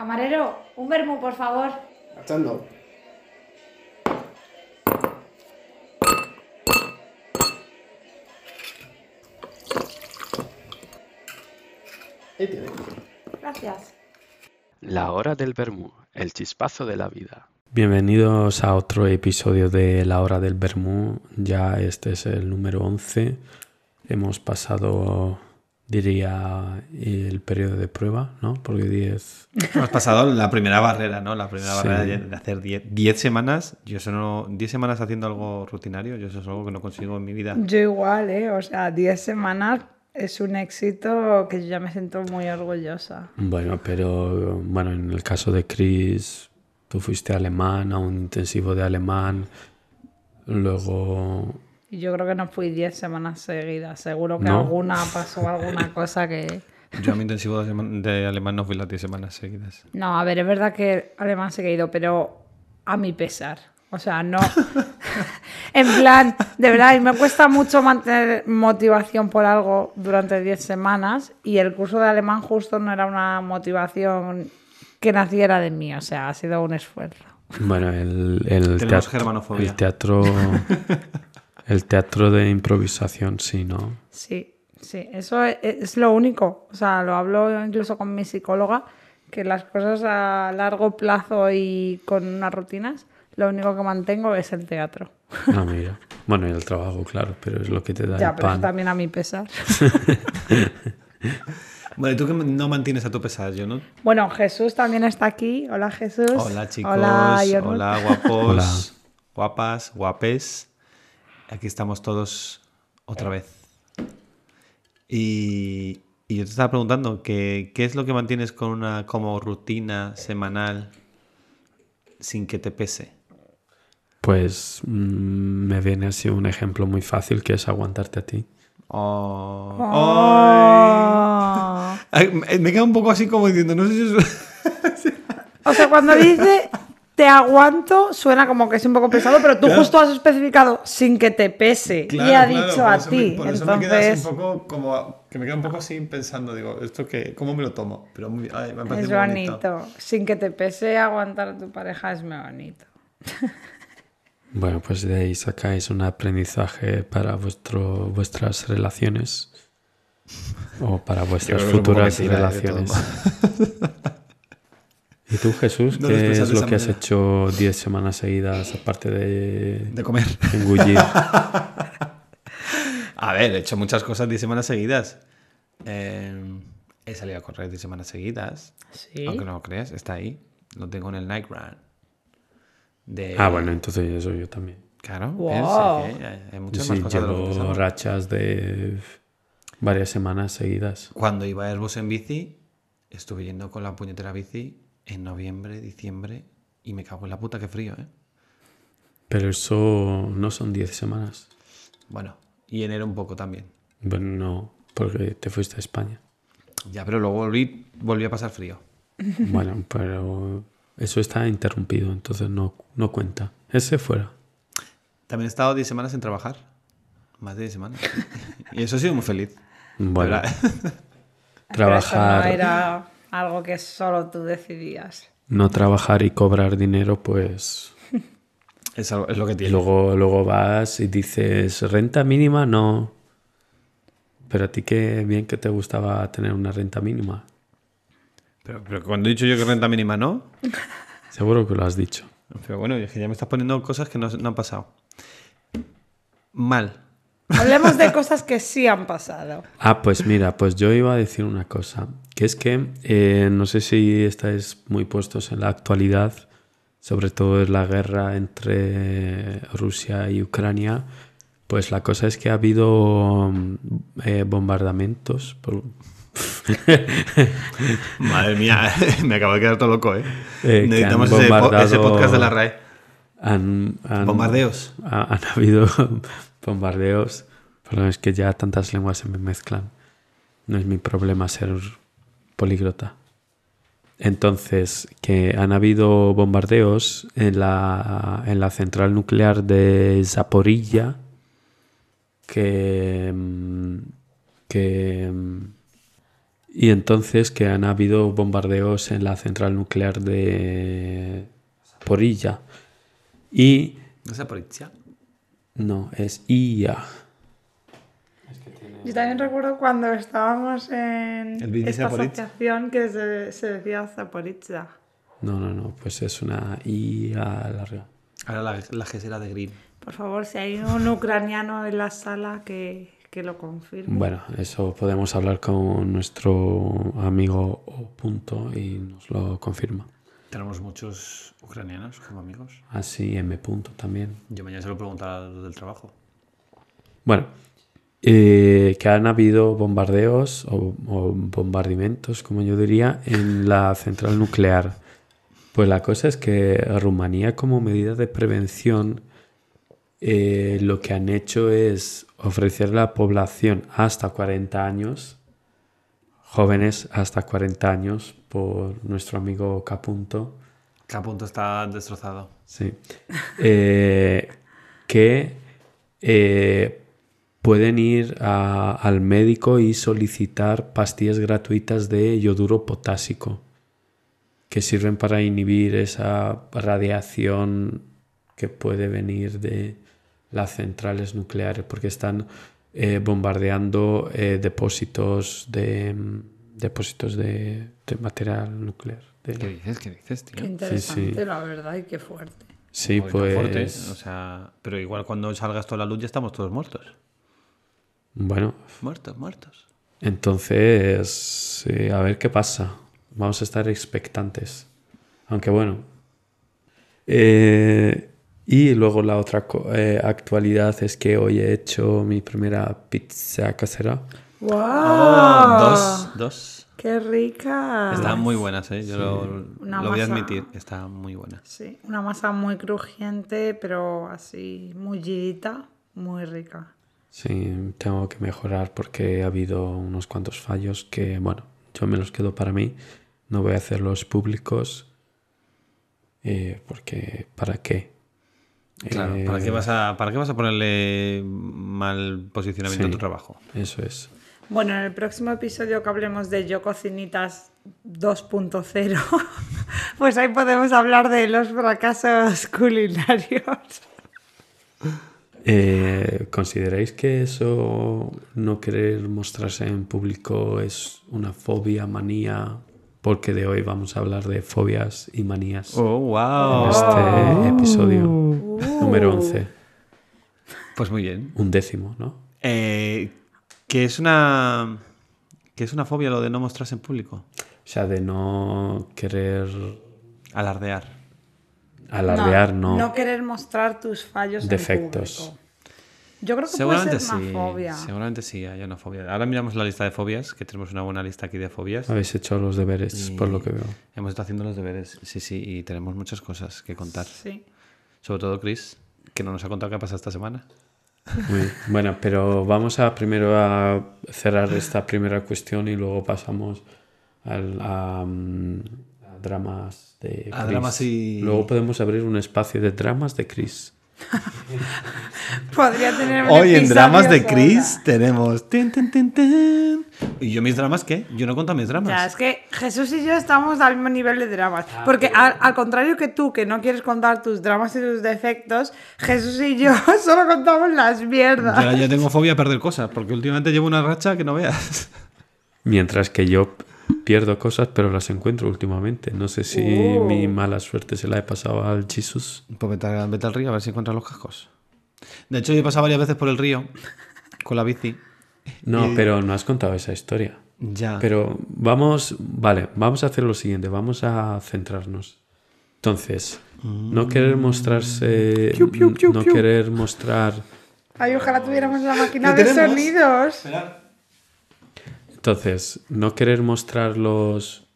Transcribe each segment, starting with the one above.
Camarero, un vermú, por favor. Marchando. Ahí tiene. Gracias. La hora del vermú, el chispazo de la vida. Bienvenidos a otro episodio de La hora del vermú. Ya este es el número 11. Hemos pasado, diría, el periodo de prueba, ¿no? Porque 10... Hemos pasado la primera barrera, ¿no? La primera Sí. barrera de hacer 10 10 semanas. Yo eso no. 10 semanas haciendo algo rutinario, yo eso es algo que no consigo en mi vida. Yo igual, ¿eh? O sea, 10 semanas es un éxito que yo ya me siento muy orgullosa. Bueno, pero bueno, en el caso de Chris, tú fuiste alemán, a un intensivo de alemán. Luego yo creo que no fui 10 semanas seguidas. Seguro que ¿No? alguna pasó alguna cosa que... Yo a mi intensivo de, alemán no fui las 10 semanas seguidas. No, a ver, es verdad que alemán se ha ido, pero a mi pesar. O sea, no. en plan, de verdad, y me cuesta mucho mantener motivación por algo durante 10 semanas. Y el curso de alemán justo no era una motivación que naciera de mí. O sea, ha sido un esfuerzo. Bueno, el, el teatro, el teatro, el teatro de improvisación, sí, ¿no? Sí, sí, eso es, es lo único. O sea, lo hablo incluso con mi psicóloga, que las cosas a largo plazo y con unas rutinas, lo único que mantengo es el teatro. Ah, mira. Bueno, y el trabajo, claro, pero es lo que te da Ya, el pero eso también a mi pesar. Bueno, ¿y tú que no mantienes a tu pesar, yo no? Bueno, Jesús también está aquí. Hola, Jesús. Hola chicos, Hola, hola, guapos, Hola. guapas, guapes. Aquí estamos todos otra vez. Y, y yo te estaba preguntando que, qué es lo que mantienes con una como rutina semanal sin que te pese. Pues mm, me viene así un ejemplo muy fácil que es aguantarte a ti. Oh. Oh. Me- me queda un poco así como diciendo, no sé si es... O sea, cuando dice te aguanto, suena como que es un poco pesado, pero tú Claro. justo has especificado sin que te pese. y ha dicho a ti. Entonces, poco como que me queda un poco así pensando, digo, esto que cómo me lo tomo, pero muy, ay, me parece es bonito. Sin que te pese aguantar a tu pareja es muy bonito. Bueno, pues de ahí sacáis un aprendizaje para vuestro, vuestras relaciones o para vuestras un futuras relaciones. ¿Y tú, Jesús, No qué es de lo que has manera. hecho 10 semanas seguidas aparte de De comer. engullir? A ver, he hecho muchas cosas 10 semanas seguidas. Eh, he salido a correr 10 semanas seguidas. Sí. Aunque no lo creas, está ahí. Lo tengo en el Night Run. De... ah, bueno, entonces eso yo también. Claro, Wow. que hay, hay muchas Sí, más cosas de llevo pensaba. rachas de varias semanas seguidas. Cuando iba a Airbus en bici, estuve yendo con la puñetera bici en noviembre, diciembre, y me cago en la puta, qué frío, ¿eh? Pero eso no son 10 semanas. Bueno, y enero un poco también. Bueno, no, porque te fuiste a España. Ya, pero luego volví, volví a pasar frío. Bueno, pero eso está interrumpido, entonces no, no cuenta. Ese fuera. También he estado 10 semanas sin trabajar. Más de 10 semanas. y eso ha sido muy feliz. Bueno, ¿verdad? Pero eso trabajar, no era algo que solo tú decidías. no trabajar y cobrar dinero, pues es, algo- es lo que y tiene. luego, luego vas y dices, renta mínima, no. Pero a ti qué bien que te gustaba tener una renta mínima. Pero, pero cuando he dicho yo que renta mínima no. Seguro que lo has dicho. Pero bueno, es que ya me estás poniendo cosas que no, no han pasado. Mal. Hablemos de cosas que sí han pasado. Ah, pues mira, pues yo iba a decir una cosa, que es que eh, no sé si estáis muy puestos en la actualidad, sobre todo en la guerra entre Rusia y Ucrania, pues la cosa es que ha habido mm, eh, bombardamientos. por- Madre mía, me acabo de quedar todo loco, ¿eh? Eh, Necesitamos ese, po- bombardado- ese podcast de la RAE. han, han- Bombardeos. ha- han habido bombardeos, pero es que ya tantas lenguas se me mezclan. No es mi problema ser políglota. Entonces, que han habido bombardeos en la, en la central nuclear de Zaporilla, que, que Y entonces que han habido bombardeos en la central nuclear de Porilla. Y ¿No es Zaporizhia? no, es IA. Yo también recuerdo cuando estábamos en El esta Zaporizhia. asociación que se, se decía Zaporizhia. No, no, no, pues es una IA larga. Ahora la, la gesera de Green. Por favor, si hay un ucraniano en la sala que, que lo confirme. Bueno, eso podemos hablar con nuestro amigo O. Punto y nos lo confirma. Tenemos muchos ucranianos como amigos. Así M. Punto también. Yo mañana se lo preguntaré a los del trabajo. Bueno, eh, que han habido bombardeos o, o bombardeamientos, como yo diría, en la central nuclear. Pues la cosa es que Rumanía, como medida de prevención, eh, lo que han hecho es ofrecer a la población hasta 40 años, jóvenes hasta 40 años, por nuestro amigo Capunto, Que a punto está destrozado. Sí. Eh, que eh, pueden ir a- al médico y solicitar pastillas gratuitas de yoduro potásico que sirven para inhibir esa radiación que puede venir de las centrales nucleares porque están eh, bombardeando eh, depósitos de mm, depósitos de, de material nuclear. de- ¿Qué dices? ¿Qué dices, tío? Qué interesante, sí. la verdad, y qué fuerte. Sí, Muy pues fuerte, o sea, pero igual cuando salga esto a la luz ya estamos todos muertos. Bueno, Muertos, muertos. Entonces, eh, a ver qué pasa. Vamos a estar expectantes. Aunque bueno. Eh, y luego la otra co- eh, actualidad es que hoy he hecho mi primera pizza casera. ¡Wow! Oh, dos, dos. ¡Qué rica! Están muy buenas, ¿eh? Yo lo, voy a admitir. Están muy buenas. Sí, una masa muy crujiente, pero así mullidita, muy rica. Sí, tengo que mejorar porque ha habido unos cuantos fallos que, bueno, yo me los quedo para mí. No voy a hacerlos públicos. eh, porque, ¿para qué? Claro, Eh, ¿para, qué vas a, ¿para qué vas a ponerle mal posicionamiento a tu trabajo? Eso es. Bueno, en el próximo episodio que hablemos de Yo Cocinitas 2.0, pues ahí podemos hablar de los fracasos culinarios. Eh, ¿Consideráis que eso, no querer mostrarse en público, es una fobia, manía? Porque de hoy vamos a hablar de fobias y manías Oh, wow. en este episodio número 11. Pues muy bien. Un décimo, ¿no? Eh, que es una. que es una fobia lo de no mostrarse en público. O sea, de no querer Alardear. Alardear, no. No querer mostrar tus fallos Defectos. en público. Yo creo que Seguramente puede ser sí. una fobia. Seguramente sí, hay una fobia. Ahora miramos la lista de fobias, que tenemos una buena lista aquí de fobias. Habéis hecho los deberes, por lo que veo. Hemos estado haciendo los deberes, sí, sí, y tenemos muchas cosas que contar. Sí. Sobre todo Chris, que no nos ha contado qué ha pasado esta semana. Muy. Bueno, pero vamos a primero a cerrar esta primera cuestión y luego pasamos al- a, mm, a dramas de A Chris. dramas y- Luego podemos abrir un espacio de dramas de Chris. Podría tener un Hoy en dramas de. Chris tenemos. tin, tin, tin, tin. ¿Y yo mis dramas qué? Yo no cuento mis dramas. Ya, es que Jesús y yo estamos al mismo nivel de dramas. Porque al, al contrario que tú, que no quieres contar tus dramas y tus defectos, Jesús y yo solo contamos las mierdas. Yo ya tengo fobia a perder cosas, porque últimamente llevo una racha que no veas. Mientras que yo pierdo cosas, pero las encuentro últimamente. No sé si Oh. mi mala suerte se la he pasado al Jesus. Pues vete, al- vete al río a ver si encuentras los cascos. De hecho, yo he pasado varias veces por el río con la bici. No, pero no has contado esa historia. Ya. Pero vamos, vale, vamos a hacer lo siguiente, vamos a centrarnos. Entonces, no querer mostrarse, Piu, piu, piu, no piu. querer mostrar, Ay, ojalá tuviéramos la máquina ¿Lo de tenemos? sonidos. Entonces, no querer mostrar los,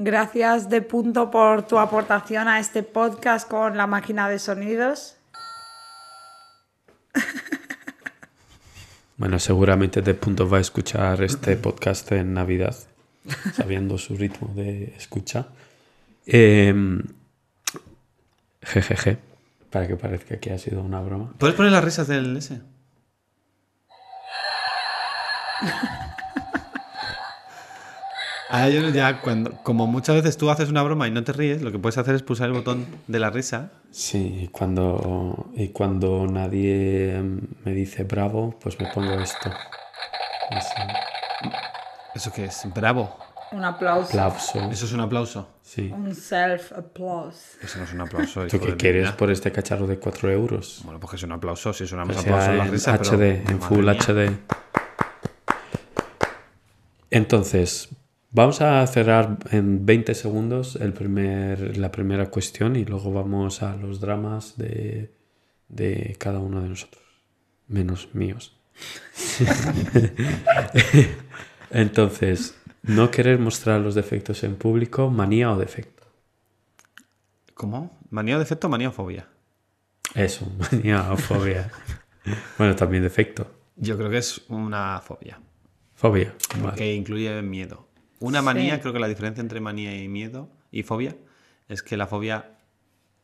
Gracias de punto por tu aportación a este podcast con la máquina de sonidos. bueno, seguramente de punto va a escuchar este podcast en Navidad, sabiendo su ritmo de escucha. Em, jejeje, para que parezca que ha sido una broma. ¿Puedes poner las risas del ese? A ellos ya, cuando, como muchas veces tú haces una broma y no te ríes, lo que puedes hacer es pulsar el botón de la risa. Sí, y cuando, y cuando nadie me dice bravo, pues me pongo esto. Así. ¿Eso qué es? Bravo. Un aplauso. Aplauso. Eso es un aplauso. Sí. Un self-applause. Eso no es un aplauso. ¿Tú qué quieres vida. por este cacharro de 4 euros? Bueno, pues que es un aplauso. Si sonamos O aplausos sea, en la risa, HD, pero, en Full mía. HD. Entonces, vamos a cerrar en 20 segundos el primer, la primera cuestión y luego vamos a los dramas de, de cada uno de nosotros, menos míos. Entonces, no querer mostrar los defectos en público, manía o defecto. ¿Cómo? ¿Manía o defecto o manía o fobia? Eso, manía o fobia. bueno, también defecto. Yo creo que es una fobia. Fobia. vale. Que incluye miedo. Una Sí. manía, creo que la diferencia entre manía y miedo y fobia es que la fobia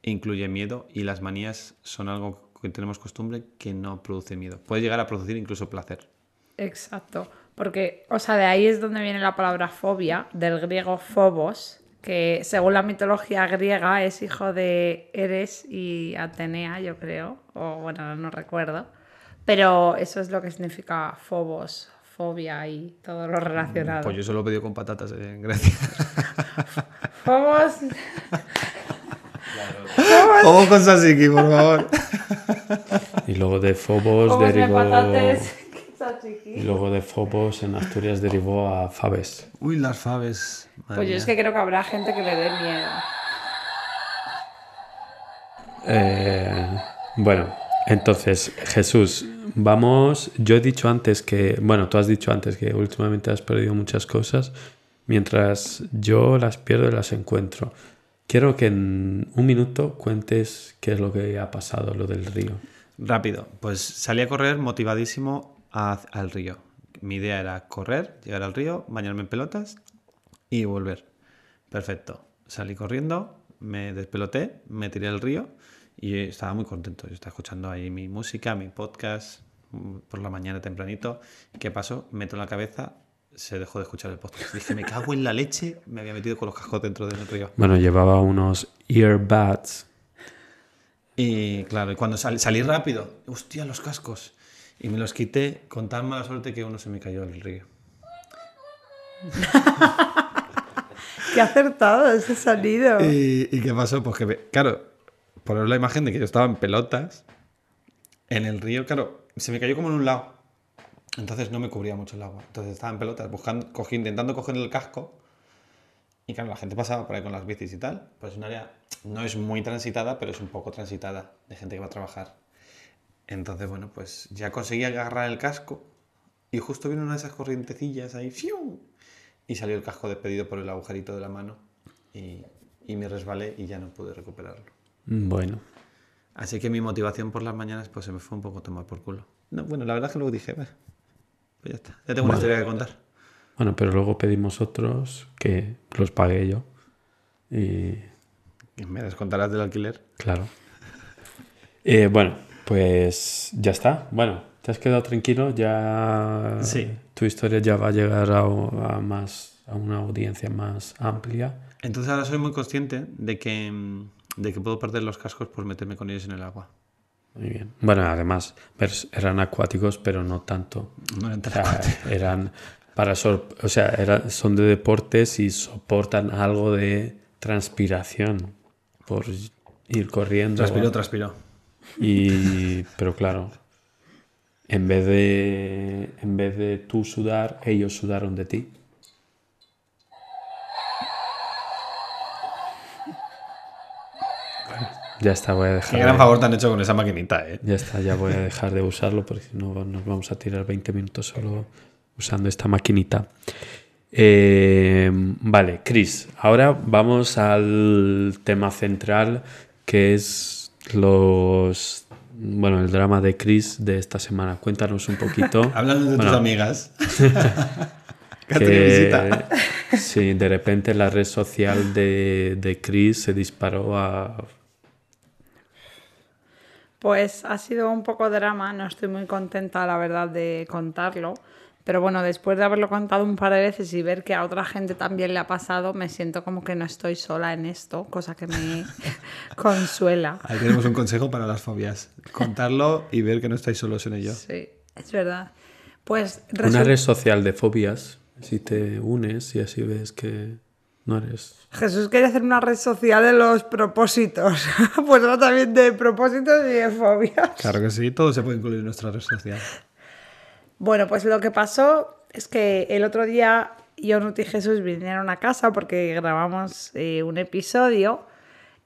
incluye miedo y las manías son algo que tenemos costumbre que no produce miedo. Puede llegar a producir incluso placer. Exacto. Porque, o sea, de ahí es donde viene la palabra fobia, del griego phobos, que según la mitología griega es hijo de Eres y Atenea, yo creo. O bueno, no recuerdo. Pero eso es lo que significa phobos, fobia y todo lo relacionado. Pues yo se lo he pedido con patatas en Grecia. Phobos. Vamos con Sasiki, por favor. Y luego de Fobos de derivó. patates. Y luego de Fobos en Asturias derivó a Faves. Uy, las faves. Madre Pues yo mía. es que creo que habrá gente que le dé miedo. Eh, bueno, entonces, Jesús, vamos. Yo he dicho antes que. Bueno, tú has dicho antes que últimamente has perdido muchas cosas. Mientras yo las pierdo y las encuentro. Quiero que en un minuto cuentes qué es lo que ha pasado, lo del río. Rápido, pues salí a correr motivadísimo al río. Mi idea era correr, llegar al río, bañarme en pelotas y volver. Perfecto. Salí corriendo, me despeloté, me tiré al río y estaba muy contento. Yo estaba escuchando ahí mi música, mi podcast mm, por la mañana tempranito. ¿Qué pasó? Meto en la cabeza, se dejó de escuchar el podcast. Dije, me cago en la leche, me había metido con los cascos dentro del río. Bueno, llevaba unos earbuds. Y claro, y cuando sal- salí rápido, hostia, los cascos. Y me los quité con tan mala suerte que uno se me cayó al río. Qué acertado ese sonido. ¿Y, y qué pasó? Pues que, me- claro, poner la imagen de que yo estaba en pelotas en el río, claro, se me cayó como en un lado. Entonces no me cubría mucho el agua. Entonces estaba en pelotas, buscando, cogí- intentando coger el casco. Y claro, la gente pasaba por ahí con las bicis y tal. Pues es un área, no es muy transitada, pero es un poco transitada de gente que va a trabajar. Entonces, bueno, pues ya conseguí agarrar el casco y justo vino una de esas corrientecillas ahí, ¡fiu! y salió el casco despedido por el agujerito de la mano y, y me resbalé y ya no pude recuperarlo. Bueno, Así que mi motivación por las mañanas pues se me fue un poco tomar por culo. No, bueno, la verdad es que luego dije, "Bah, pues ya está, ya tengo una historia que contar. bueno, pero luego pedimos otros que los pagué yo. Y Y me descontarás del alquiler. Claro. Eh, bueno, pues ya está. Bueno, te has quedado tranquilo. Ya Sí. tu historia ya va a llegar a, a más a una audiencia más amplia. Entonces ahora soy muy consciente de que, mm, de que puedo perder los cascos por meterme con ellos en el agua. Muy bien. Bueno, además eran acuáticos, pero no tanto. No eran O sea, eran para sor- o sea, son de deportes y soportan algo de transpiración por ir corriendo. Transpiró, transpiró. Y, pero claro, en vez de, en vez de tú sudar, ellos sudaron de ti. Ya está, voy a Qué dejar. gran de- favor te han hecho con esa maquinita, ¿eh? ya está, ya voy a dejar de usarlo porque si no nos vamos a tirar 20 minutos solo usando esta maquinita. Eh, vale, Chris, ahora vamos al tema central que es los bueno, el drama de Chris de esta semana. Cuéntanos un poquito. Hablando de Bueno, tus amigas. que te visita. que sí, de repente la red social de, de Chris se disparó a Pues ha sido un poco drama, no estoy muy contenta, la verdad, de contarlo, Pero bueno, después de haberlo contado un par de veces y ver que a otra gente también le ha pasado, me siento como que no estoy sola en esto, cosa que me consuela. Ahí tenemos un consejo para las fobias. Contarlo y ver que no estáis solos en ello. Sí, es verdad. Pues Una red social de fobias, si te unes y así ves que no eres... Jesús quería hacer una red social de los propósitos. pues ahora también de propósitos y de fobias. Claro que sí, todo se puede incluir en nuestra red social. Bueno, pues lo que pasó es que el otro día Yonut y Jesús vinieron a casa porque grabamos eh, un episodio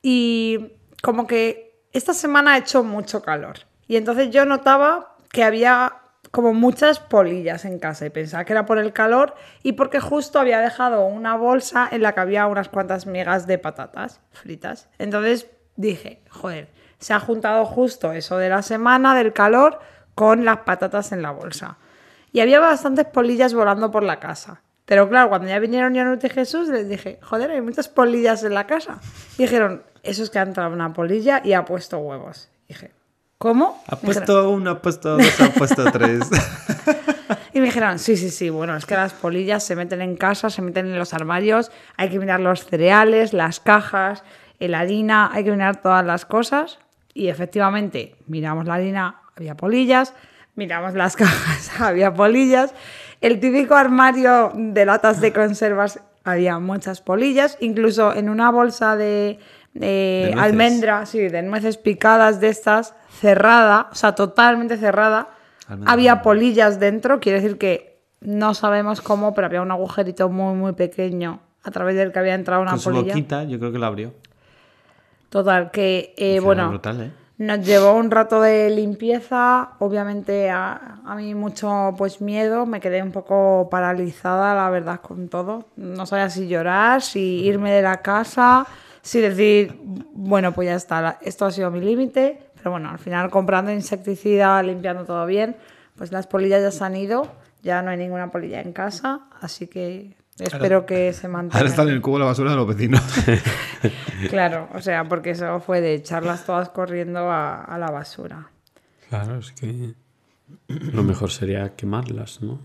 y como que esta semana ha hecho mucho calor. Y entonces yo notaba que había como muchas polillas en casa y pensaba que era por el calor y porque justo había dejado una bolsa en la que había unas cuantas migas de patatas fritas. Entonces dije, joder, se ha juntado justo eso de la semana, del calor, con las patatas en la bolsa. Y había bastantes polillas volando por la casa. Pero claro, cuando ya vinieron Yanut y Jesús, les dije, joder, hay muchas polillas en la casa. Y dijeron, eso es que ha entrado una polilla y ha puesto huevos. Dije, ¿cómo? Ha Me dijeron- puesto uno, ha puesto dos, ha puesto tres. y me dijeron, sí, sí, sí, bueno, es que las polillas se meten en casa, se meten en los armarios, hay que mirar los cereales, las cajas, la harina, hay que mirar todas las cosas. Y efectivamente, miramos la harina, había polillas, miramos las cajas, había polillas. El típico armario de latas de conservas, había muchas polillas, incluso en una bolsa de, de De almendra, sí, de nueces picadas de estas, cerrada, o sea, totalmente cerrada. Había polillas dentro, quiere decir que no sabemos cómo, pero había un agujerito muy, muy pequeño a través del que había entrado una Con su polilla. boquita, yo creo que lo abrió. Total, que eh, bueno, brutal, ¿eh? nos llevó un rato de limpieza, obviamente a, a mí mucho pues miedo, me quedé un poco paralizada, la verdad, con todo. No sabía si llorar, si irme de la casa, si decir, bueno, pues ya está, la- esto ha sido mi límite, pero bueno, al final comprando insecticida, limpiando todo bien, pues las polillas ya se han ido, ya no hay ninguna polilla en casa, así que espero que se mantenga. Ahora están en el cubo de la basura de los vecinos. Claro, o sea, porque eso fue de echarlas todas corriendo a, a la basura. Claro, es que lo mejor sería quemarlas, ¿no?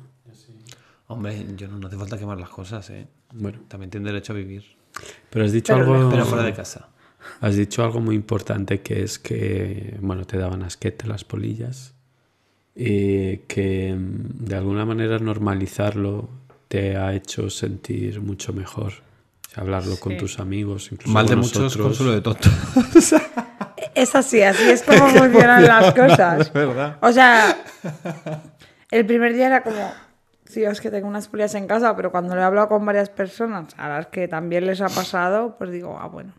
Hombre, yo no, no hace falta quemar las cosas, ¿eh? Bueno, También tiene derecho a vivir. pero has dicho Pero algo... Pero fuera de casa. Has dicho algo muy importante que es que, bueno, te daban asquete las polillas y que mm, de alguna manera normalizarlo te ha hecho sentir mucho mejor. O sea, hablarlo con Sí. tus amigos, incluso Mal de con muchos, consuelo de tontos. Es así, así es como funcionan las cosas. Es verdad. O sea, el primer día era como, tío, es que tengo unas polillas en casa, pero cuando lo he hablado con varias personas a las que también les ha pasado, pues digo, ah, bueno,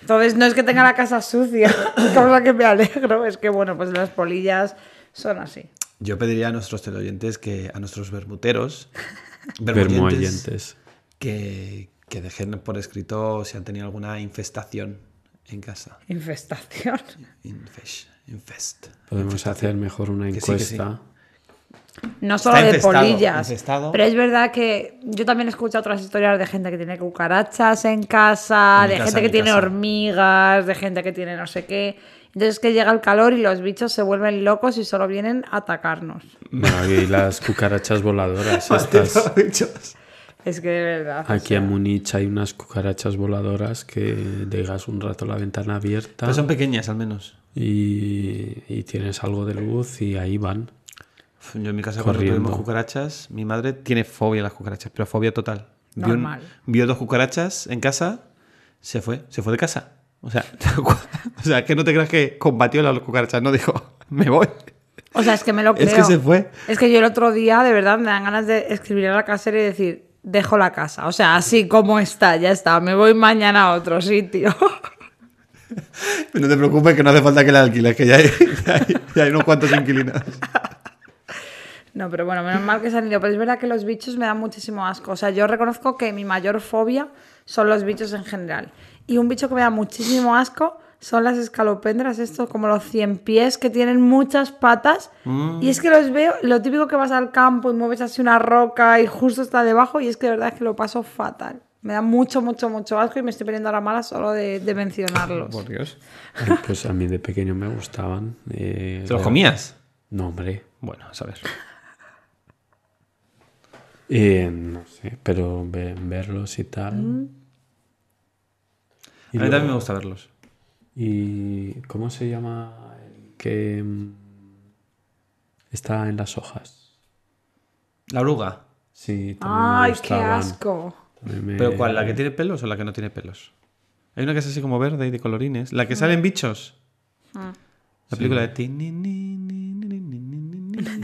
Entonces no es que tenga la casa sucia, cosa que me alegro, es que bueno, pues las polillas son así. Yo pediría a nuestros teleoyentes que, a nuestros vermuteros, Vermoyentes. que, que dejen por escrito si han tenido alguna infestación en casa. Infestación. Infest. infest. Podemos hacer mejor una Que sí, que sí. No solo Está de infestado, polillas. infestado. Pero es verdad que yo también he escuchado otras historias de gente que tiene cucarachas en casa, En de casa, gente en que tiene casa. hormigas, de gente que tiene no sé qué. Entonces que llega el calor y los bichos se vuelven locos y solo vienen a atacarnos. Bueno, y las cucarachas voladoras estas. Es que de verdad. o Aquí sea, en Múnich hay unas cucarachas voladoras que dejas un rato la ventana abierta Pero son pequeñas al menos. y, y tienes algo de luz y ahí van. Yo en mi casa cuando tuvimos cucarachas, mi madre tiene fobia a las cucarachas, pero fobia total. Vio, un- Normal. vio dos cucarachas en casa, se fue, se fue de casa. O sea, o sea, que no te creas que combatió las cucarachas, no dijo, me voy. O sea, es que me lo creo. Es que se fue. Es que yo el otro día, de verdad, me dan ganas de escribir a la casera y decir, dejo la casa. O sea, así como está, ya está. Me voy mañana a otro sitio. No te preocupes que no hace falta que la alquiles, que ya hay, ya hay, ya hay unos cuantos inquilinos. No, pero bueno, menos mal que se han ido. Pero es verdad que los bichos me dan muchísimo asco. O sea, yo reconozco que mi mayor fobia son los bichos en general. Y un bicho que me da muchísimo asco son las escalopendras, estos como los cien pies que tienen muchas patas. Y es que los veo, lo típico que vas al campo y mueves así una roca y justo está debajo. Y es que de verdad es que lo paso fatal. Me da mucho, mucho, mucho asco y me estoy poniendo a la mala solo de, de mencionarlos. Por Dios. Ay, Pues a mí de pequeño me gustaban. eh, ¿Te los comías? No, hombre. Bueno, a saber. Eh, no sé, pero ve- verlos y tal. Mm. Y a mí luego- también me gusta verlos. ¿Y cómo se llama el que mm, está en las hojas? La oruga. Sí, también me Ay, qué gustaban. asco. También me- ¿Pero cuál? ¿La que tiene pelos o la que no tiene pelos? Hay una que es así como verde y de colorines. ¿La que salen bichos? La película de...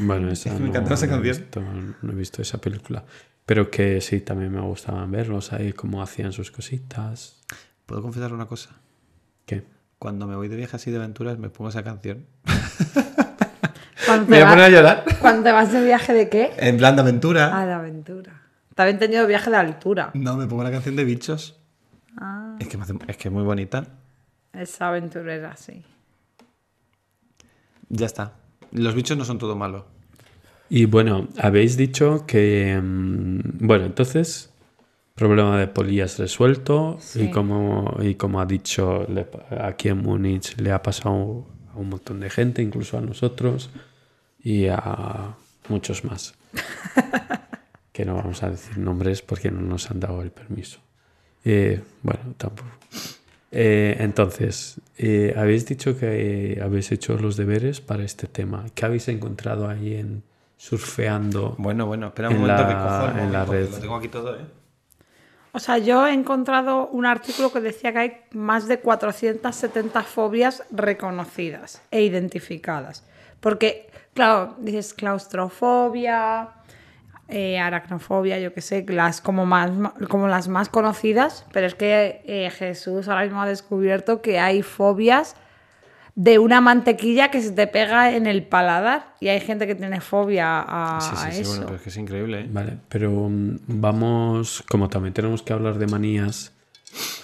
Bueno, esa me encantó no, esa canción. No he visto esa película. Pero que sí, también me gustaban verlos ahí, cómo hacían sus cositas. ¿Puedo confesar una cosa? ¿Qué? Cuando me voy de viaje así de aventuras, me pongo esa canción. me voy a poner a llorar. ¿Cuándo te vas de viaje de qué? En plan de aventura. Ah, de aventura. También he tenido viaje de altura. No, me pongo la canción de bichos. Ah. Es, que es que muy bonita. Es aventurera, sí. Ya está. Los bichos no son todo malo. Y bueno, habéis dicho que... mm, Bueno, entonces, problema de polillas resuelto. Sí. Y, como, y como ha dicho, le aquí en Múnich le ha pasado a un montón de gente, incluso a nosotros y a muchos más. que no vamos a decir nombres porque no nos han dado el permiso. Eh, bueno, tampoco. Eh, entonces, eh, habéis dicho que habéis hecho los deberes para este tema. ¿Qué habéis encontrado ahí en surfeando? Bueno, bueno, espera un En momento la- que cojo el en la red. Lo tengo aquí todo, ¿eh? O sea, yo he encontrado un artículo que decía que hay más de 470 fobias reconocidas e identificadas. Porque, claro, dices claustrofobia, eh, aracnofobia, yo qué sé, las como, más, como las más conocidas, pero es que eh, Jesús ahora mismo ha descubierto que hay fobias de una mantequilla que se te pega en el paladar y hay gente que tiene fobia a, sí, sí, a sí, eso. bueno, pero es que es increíble, ¿eh? Vale, pero mm, vamos, como también tenemos que hablar de manías,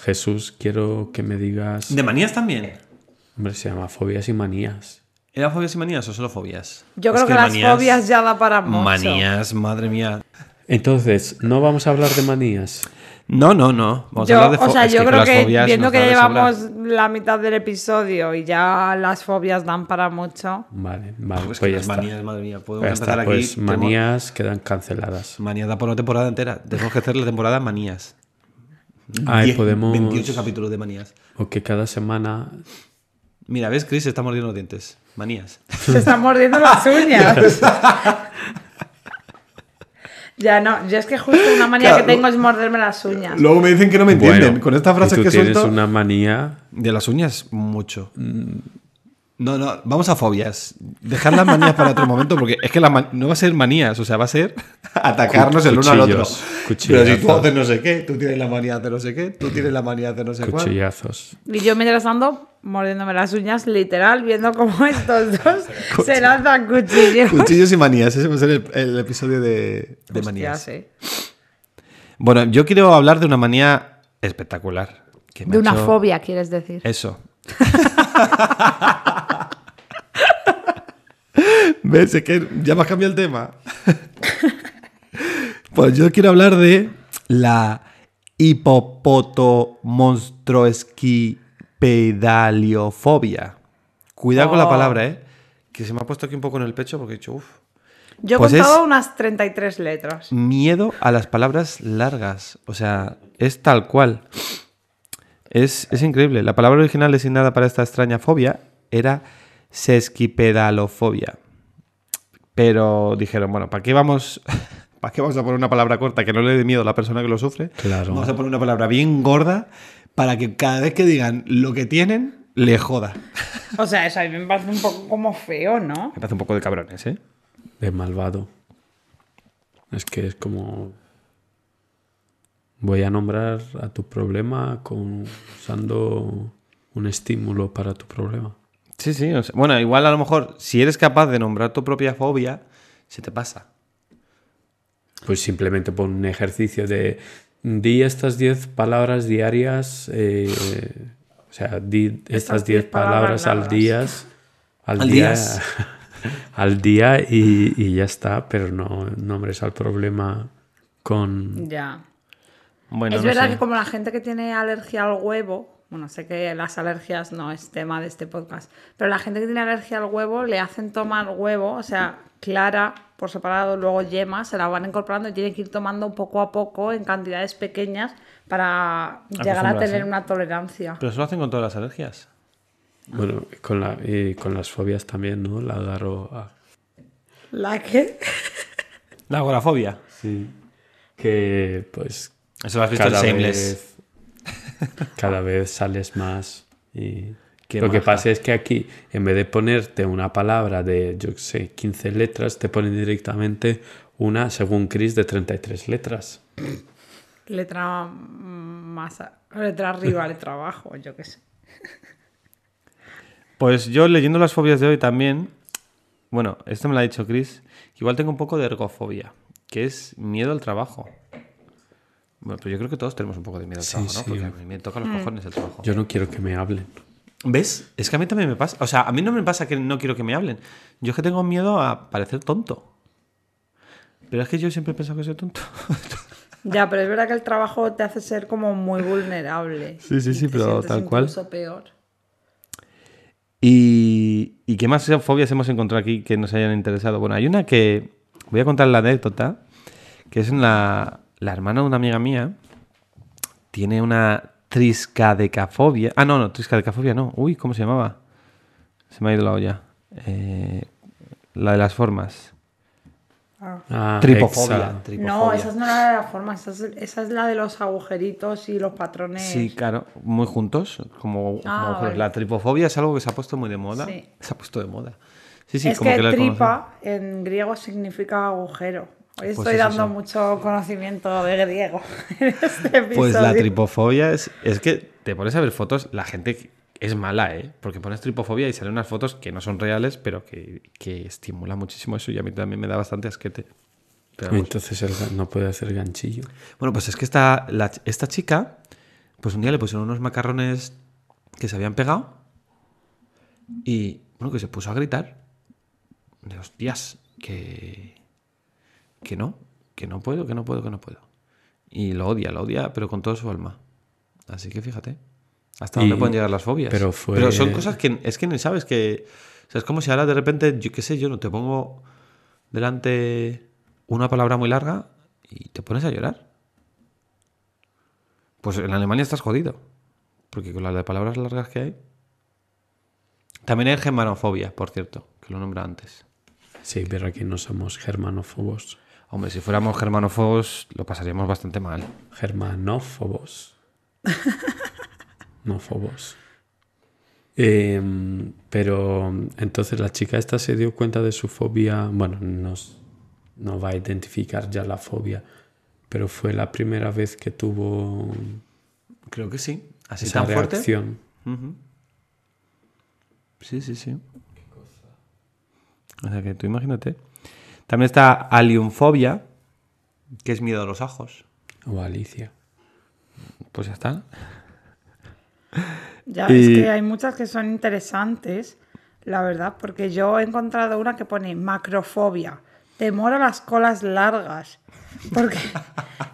Jesús, quiero que me digas, ¿De manías también? hombre, se llama fobias y manías. ¿Era fobias y manías o solo fobias? Yo Es creo que, las manías- fobias ya da para mucho. Manías, madre mía. Entonces, no vamos a hablar de manías. No, no, no. Vamos Yo, a hablar de o sea, fobias. yo creo que fobias viendo que llevamos la mitad del episodio y ya las fobias dan para mucho. Vale, vale, Pues pues, que ya las está. manías, madre mía. Podemos Ya empezar está, aquí. pues tenemos- manías quedan canceladas. Manías da por una temporada entera. Tenemos que hacer la temporada manías. Ay, Diez- podemos... 28 capítulos de manías. O que cada semana... Mira, ¿ves? Chris se está mordiendo los dientes. Manías. Se están mordiendo las uñas. ya no, yo es que justo una manía Claro, que tengo es morderme las uñas. Luego me dicen que no me entienden. Bueno, Con estas frases tú que tienes suelto. una manía... De las uñas, mucho. No, no, vamos a fobias. Dejar las manías para otro momento, porque es que la man- no va a ser manías, o sea, va a ser atacarnos el uno al otro. Cuchillos, Pero cuchillazos. si tú haces no sé qué, tú tienes la manía de no sé qué, tú tienes la manía de no sé cuál. Cuchillazos. Y yo mientras ando mordiéndome las uñas, literal, viendo cómo estos dos se lanzan cuchillos. Cuchillos y manías, ese va a ser el, el episodio de, de Hostia, manías. sí. Bueno, yo quiero hablar de una manía espectacular. que me De ha una hecho- fobia, quieres decir. Eso. ¿Ves? Es que ya me has cambiado el tema. pues yo quiero hablar de la hipopoto-monstruoesquipedaliofobia. Cuidado con la Oh. palabra, ¿eh? Que se me ha puesto aquí un poco en el pecho porque he dicho, uff. Yo he Pues contado es- unas 33 letras. Miedo a las palabras largas. O sea, es tal cual. Es, es increíble. La palabra original designada para esta extraña fobia era sesquipedalofobia. Pero dijeron, bueno, ¿para qué vamos... ¿Para qué vamos a poner una palabra corta que no le dé miedo a la persona que lo sufre? Claro. Vamos a poner una palabra bien gorda para que cada vez que digan lo que tienen, le joda. O sea, eso a mí me parece un poco como feo, ¿no? Me parece un poco de cabrones, ¿eh? de malvado. Es que es como... Voy a nombrar a tu problema con, usando un estímulo para tu problema. Sí, sí. o sea, bueno, igual a lo mejor, si eres capaz de nombrar tu propia fobia, se te pasa. Pues simplemente pon un ejercicio de di estas 10 palabras diarias, eh, o sea, di estas 10 palabras, al día, al, Al día, días. al día y, y ya está, pero no nombres al problema con... Ya. Bueno, es no verdad sé. que como la gente que tiene alergia al huevo, bueno, sé que las alergias no es tema de este podcast, pero la gente que tiene alergia al huevo le hacen tomar huevo, o sea, clara por separado, luego yemas, se las van incorporando y tienen que ir tomando poco a poco en cantidades pequeñas para llegar a tener una tolerancia. Pero eso lo hacen con todas las alergias. Bueno, con, la, y con las fobias también, ¿no? La agarro a... ¿La que La agorafobia. Sí. Que pues Eso lo has visto en cada Shameless. vez, cada vez sales más y Qué lo que pasa es que aquí en vez de ponerte una palabra de yo qué sé 15 letras te ponen directamente una según Chris de 33 letras letra mm, más letra arriba, letra abajo, yo qué sé. Pues yo leyendo las fobias de hoy también, bueno, esto me lo ha dicho Chris, que igual tengo un poco de ergofobia, que es miedo al trabajo. Bueno, pues yo creo que todos tenemos un poco de miedo al Sí, trabajo, ¿no? sí. Porque a mí me toca los cojones el trabajo. yo no quiero que me hablen ¿Ves? Es que a mí también me pasa. O sea, a mí no me pasa que no quiero que me hablen. Yo es que tengo miedo a parecer tonto. Pero es que yo siempre he pensado que soy tonto. Ya, pero es verdad que el trabajo te hace ser como muy vulnerable. Sí, sí, sí, pero tal cual. Incluso peor. ¿Y, ¿Y qué más fobias hemos encontrado aquí que nos hayan interesado? Bueno, hay una que. Voy a contar la anécdota. Que es la, la hermana de una amiga mía. Tiene una triscadecafobia. Ah, no, no, triscadecafobia no. Uy, ¿cómo se llamaba? Se me ha ido la olla. Eh, la de las formas. Ah, Tripofobia. exa. No, tripofobia. esa es no la de la forma, esa es, esa es la de los agujeritos y los patrones. Sí, claro, muy juntos, como, Ah. La tripofobia es algo que se ha puesto muy de moda. Sí. Se ha puesto de moda. Sí, sí, es como que, que, la conocen. tripa en griego significa agujero. Hoy estoy Pues eso dando mucho conocimiento de griego en este episodio. Pues la tripofobia es, es que te pones a ver fotos, la gente es mala, ¿eh? Porque pones tripofobia y salen unas fotos que no son reales, pero que, que estimulan muchísimo eso y a mí también me da bastante asquete. Pero entonces el no puede hacer ganchillo Bueno, pues es que esta, la esta chica, pues un día le pusieron unos macarrones que se habían pegado y, bueno, que se puso a gritar. De hostias, que, que no, que no puedo, que no puedo, que no puedo. Y lo odia, lo odia, pero con todo su alma. Así que fíjate, hasta Y- dónde pueden llegar las fobias. pero fue- son cosas que es que ni sabes que... O sea, es como si ahora de repente, yo qué sé, yo no te pongo delante una palabra muy larga y te pones a llorar. Pues en Alemania estás jodido. Porque con las de palabras largas que hay. También hay germanofobia, por cierto, que lo nombra antes. sí pero aquí no somos germanófobos Hombre, si fuéramos germanófobos, lo pasaríamos bastante mal. germanófobos no fobos Em, pero entonces la chica esta se dio cuenta de su fobia bueno nos- no va a identificar ya la fobia pero fue la primera vez que tuvo Creo que sí. Así esa tan fuerte. reacción. Sí, sí, sí. O sea que tú imagínate. También está aliumfobia, que es miedo a los ajos. o Alicia Pues ya está. Ya, Y- es que hay muchas que son interesantes, la verdad, porque yo he encontrado una que pone macrofobia, temor a las colas largas. Porque,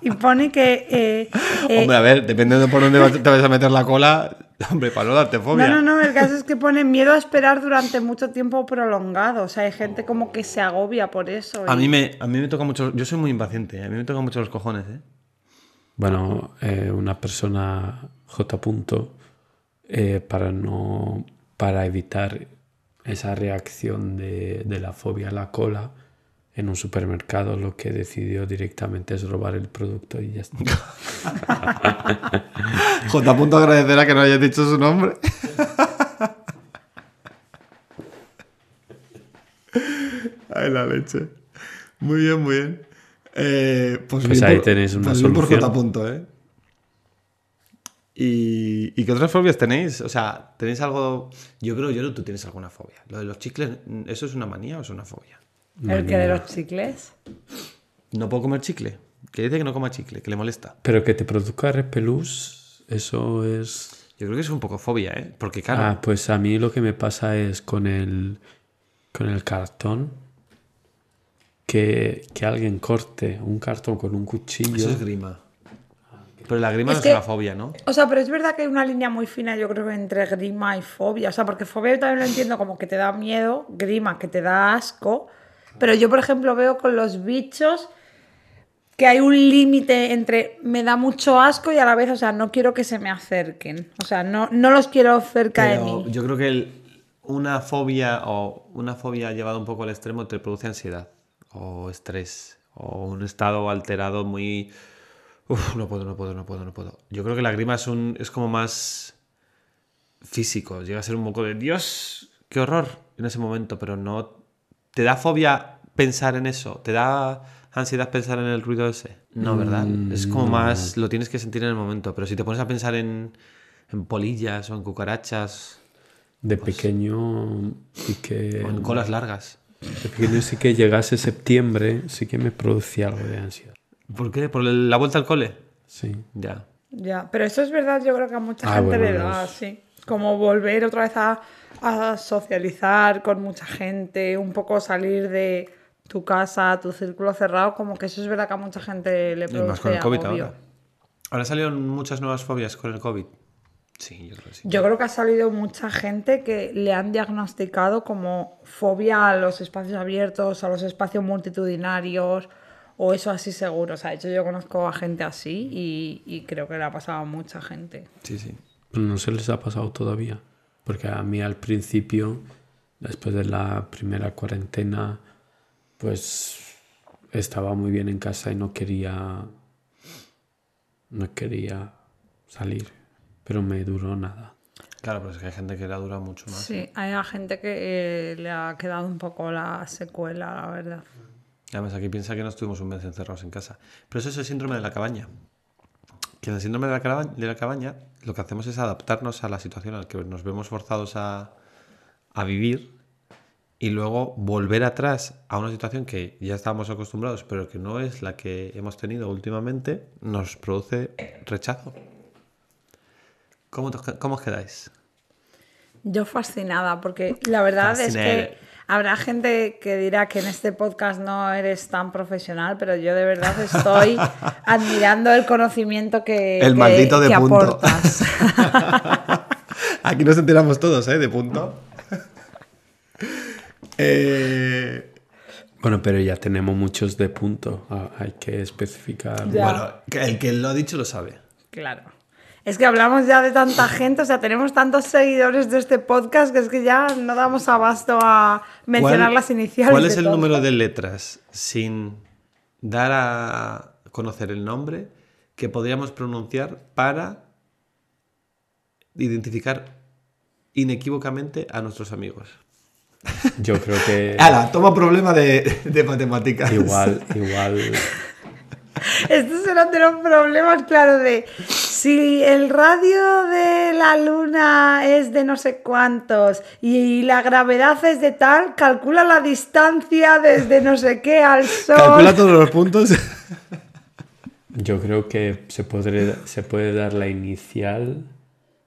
y pone que... eh, eh, Hombre, a ver, dependiendo de por dónde te vas a meter la cola, hombre, para no darte fobia. no, no, no, el caso es que pone miedo a esperar durante mucho tiempo prolongado. O sea, hay gente como que se agobia por eso. A mí me, a mí me toca mucho. Yo soy muy impaciente. A mí me toca mucho los cojones, ¿eh? Bueno, eh, una persona J. punto, eh, para no para evitar esa reacción de, de la fobia a la cola en un supermercado lo que decidió directamente es robar el producto y ya está. J. Punto agradecerá que no hayas dicho su nombre. Ay, la leche. Muy bien, muy bien. Eh, pues Pues bien ahí por- tenéis una pues bien por solución. J. Punto, ¿eh? ¿Y, ¿Y qué otras fobias tenéis? O sea, ¿tenéis algo...? Yo creo, yo tú tienes alguna fobia. Lo de los chicles, ¿eso es una manía o es una fobia? El que de los chicles. No puedo comer chicle. Que dice que no coma chicle, que le molesta. Pero que te produzca repelús, eso es... Yo creo que es un poco fobia, ¿eh? Porque claro, Ah, pues a mí lo que me pasa es con el, con el cartón, que, que alguien corte un cartón con un cuchillo. eso es grima. Pero la grima Es no que- es una fobia, ¿no? O sea, pero es verdad que hay una línea muy fina, yo creo, entre grima y fobia. O sea, porque fobia yo también lo entiendo como que te da miedo, grima que te da asco, Pero yo, por ejemplo, veo con los bichos que hay un límite entre me da mucho asco y a la vez, o sea, no quiero que se me acerquen. O sea, no, no los quiero cerca de mí. yo creo que el- una fobia o una fobia llevada un poco al extremo te produce ansiedad o estrés o un estado alterado muy... Uf, no puedo, no puedo, no puedo, no puedo. Yo creo que la grima es, un, es como más físico. Llega a ser un poco de Dios, qué horror en ese momento, pero no... ¿Te da fobia pensar en eso? ¿Te da ansiedad pensar en el ruido ese? No, ¿verdad? es como más... Lo tienes que sentir en el momento, pero si te pones a pensar en, en polillas o en cucarachas De pequeño sí que... o en colas largas. De pequeño sí que llegase septiembre, sí que me producía algo de ansiedad. ¿Por qué? ¿Por la vuelta al cole? Sí. Ya. Ya, pero eso es verdad, yo creo que a mucha Ah, gente bueno, le da así. Como volver otra vez a, a socializar con mucha gente, un poco salir de tu casa, tu círculo cerrado, como que eso es verdad que a mucha gente le Y produce más con el COVID agobio. ahora. Ahora salieron muchas nuevas fobias con el COVID. Sí, yo creo que sí. Yo creo que ha salido mucha gente que le han diagnosticado como fobia a los espacios abiertos, a los espacios multitudinarios, o eso así seguro. O sea, de hecho yo conozco a gente así y, y creo que le ha pasado a mucha gente. Sí, sí. Pero no se les ha pasado todavía. Porque a mí al principio, después de la primera cuarentena, pues estaba muy bien en casa y no quería. No quería salir. Pero me duró nada. Claro, pero es que hay gente que la dura mucho más. Sí, hay gente que eh, le ha quedado un poco la secuela, la verdad. Además, aquí piensa que no estuvimos un mes encerrados en casa. Pero eso es el síndrome de la cabaña. Que en el síndrome de la, cabaña, de la cabaña lo que hacemos es adaptarnos a la situación a la que nos vemos forzados a, a vivir y luego volver atrás a una situación que ya estábamos acostumbrados, pero que no es la que hemos tenido últimamente, nos produce rechazo. ¿Cómo, te- cómo os quedáis? Yo fascinada, porque la verdad es que habrá gente que dirá que en este podcast no eres tan profesional, pero yo de verdad estoy admirando el conocimiento que, El que- maldito de que punto. aportas. Aquí nos enteramos todos, ¿eh? De punto. Eh, Bueno, pero ya tenemos muchos de punto. Ah, hay que especificar. Ya. Bueno, el que lo ha dicho lo sabe. Claro. Es que hablamos ya de tanta gente, o sea, tenemos tantos seguidores de este podcast que es que ya no damos abasto a mencionar ¿Cuál- las iniciales. ¿Cuál es el todo. número de letras sin dar a conocer el nombre que podríamos pronunciar para identificar inequívocamente a nuestros amigos? Yo creo que ¡Hala! Toma problema de, de matemáticas. igual, igual. Estos eran de los problemas, claro, de si el radio de la luna es de no sé cuántos y la gravedad es de tal, calcula la distancia desde no sé qué al sol. Calcula todos los puntos. Yo creo que se puede, se puede dar la inicial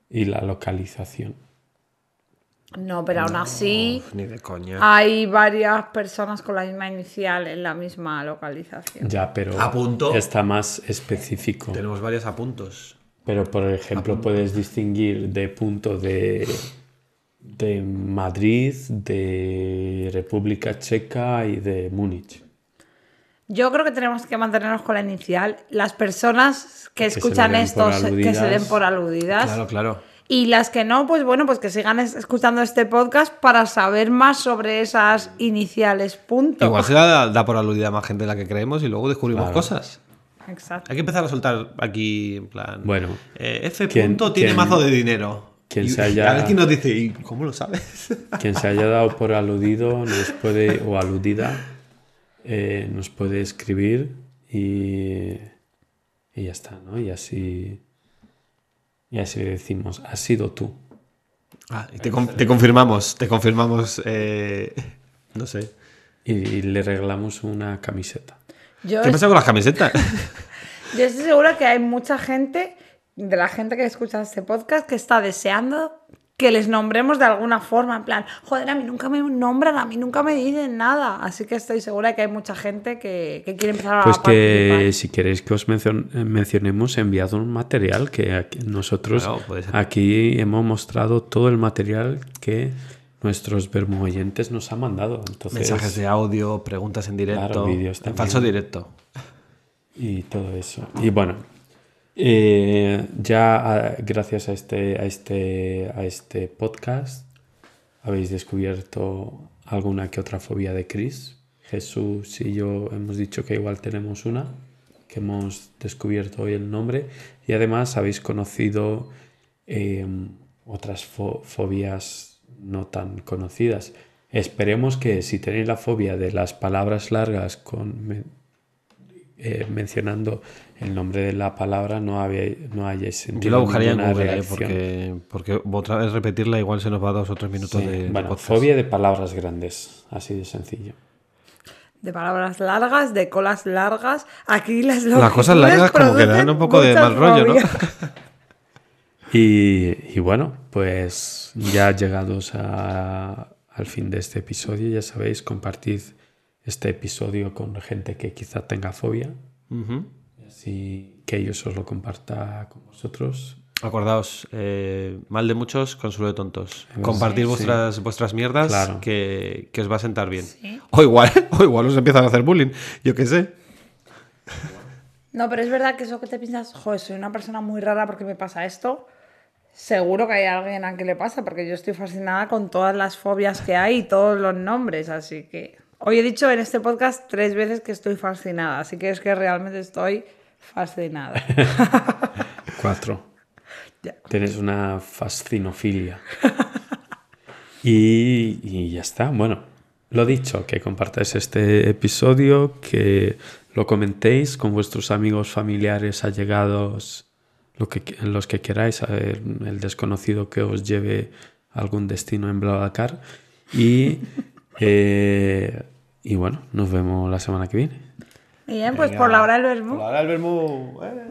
y la localización. No, pero aún así Ni de coña. hay varias personas con la misma inicial en la misma localización. Ya, pero A punto. está más específico. Tenemos varios apuntos. Pero, por ejemplo, puedes distinguir de punto de, de Madrid, de República Checa y de Múnich. Yo creo que tenemos que mantenernos con la inicial. Las personas que se escuchan den esto por que se aludidas. den por aludidas. Claro, claro. Y las que no, pues bueno, pues que sigan es- escuchando este podcast para saber más sobre esas iniciales. Punto. Igual se da, da por aludida más gente de la que creemos y luego descubrimos Claro. cosas. Exacto. Hay que empezar a soltar aquí, en plan. Bueno. eh, F. ¿Quién- punto tiene quién- mazo de dinero. quién Y- se haya- A ver quién nos dice, ¿y cómo lo sabes? Quien se haya dado por aludido nos puede, o aludida, eh, nos puede escribir y, y ya está, ¿no? Y así, y así le decimos, has sido tú. Ah, y te, con- te confirmamos, te confirmamos, eh, no sé. Y, y le regalamos una camiseta. Yo, ¿Qué es- pasa con las camisetas? yo estoy segura que hay mucha gente, de la gente que escucha este podcast, que está deseando que les nombremos de alguna forma. En plan, joder, a mí nunca me nombran, a mí nunca me dicen nada. Así que estoy segura que hay mucha gente que, que quiere empezar a Pues que participar. si queréis que os mencion- eh, mencionemos, enviad un material que aquí- nosotros Claro, aquí hemos mostrado todo el material que nuestros vermo oyentes nos han mandado. Entonces, Mensajes de audio, preguntas en directo. Claro, vídeos en también. falso directo. y todo eso. Y bueno, eh, ya ah, gracias a este, a, este, a este podcast habéis descubierto alguna que otra fobia de Chris. Jesús y yo hemos dicho que igual tenemos una, que hemos descubierto hoy el nombre. Y además habéis conocido eh, otras fo- fobias no tan conocidas. Esperemos que si tenéis la fobia de las palabras largas con eh, mencionando el nombre de la palabra no, habéis, no hayáis sentido Yo la buscaría en Google, eh, porque, porque otra vez repetirla igual se nos va dos o tres minutos Sí, de, bueno, fobia de palabras grandes, así de sencillo. De palabras largas, de colas largas. Aquí las Las cosas largas como que dan un poco de mal rollo, ¿no? Y, y bueno, pues ya llegados a- al fin de este episodio, ya sabéis, compartid este episodio con gente que quizá tenga fobia, Ujú. así que ellos os lo comparta con vosotros. Acordaos, eh, mal de muchos, consuelo de tontos. Pues Compartir sí. vuestras, vuestras mierdas Claro. que, que os va a sentar bien. O igual, o igual os empiezan a hacer bullying, yo qué sé. No, pero es verdad que eso que te piensas, joder, soy una persona muy rara porque me pasa esto. Seguro que hay alguien a quien le pasa, porque yo estoy fascinada con todas las fobias que hay y todos los nombres, así que... Hoy he dicho en este podcast tres veces que estoy fascinada, así que es que realmente estoy fascinada. Cuatro. Ya. Tienes una fascinofilia. y, y ya está. Bueno, lo dicho, que compartáis este episodio, que lo comentéis con vuestros amigos, familiares, allegados, lo que, los que queráis, el desconocido que os lleve a algún destino en Blablacar. Y, eh, y bueno, nos vemos la semana que viene. Bien, pues por la hora del verbo. Ahora el verbo. eh.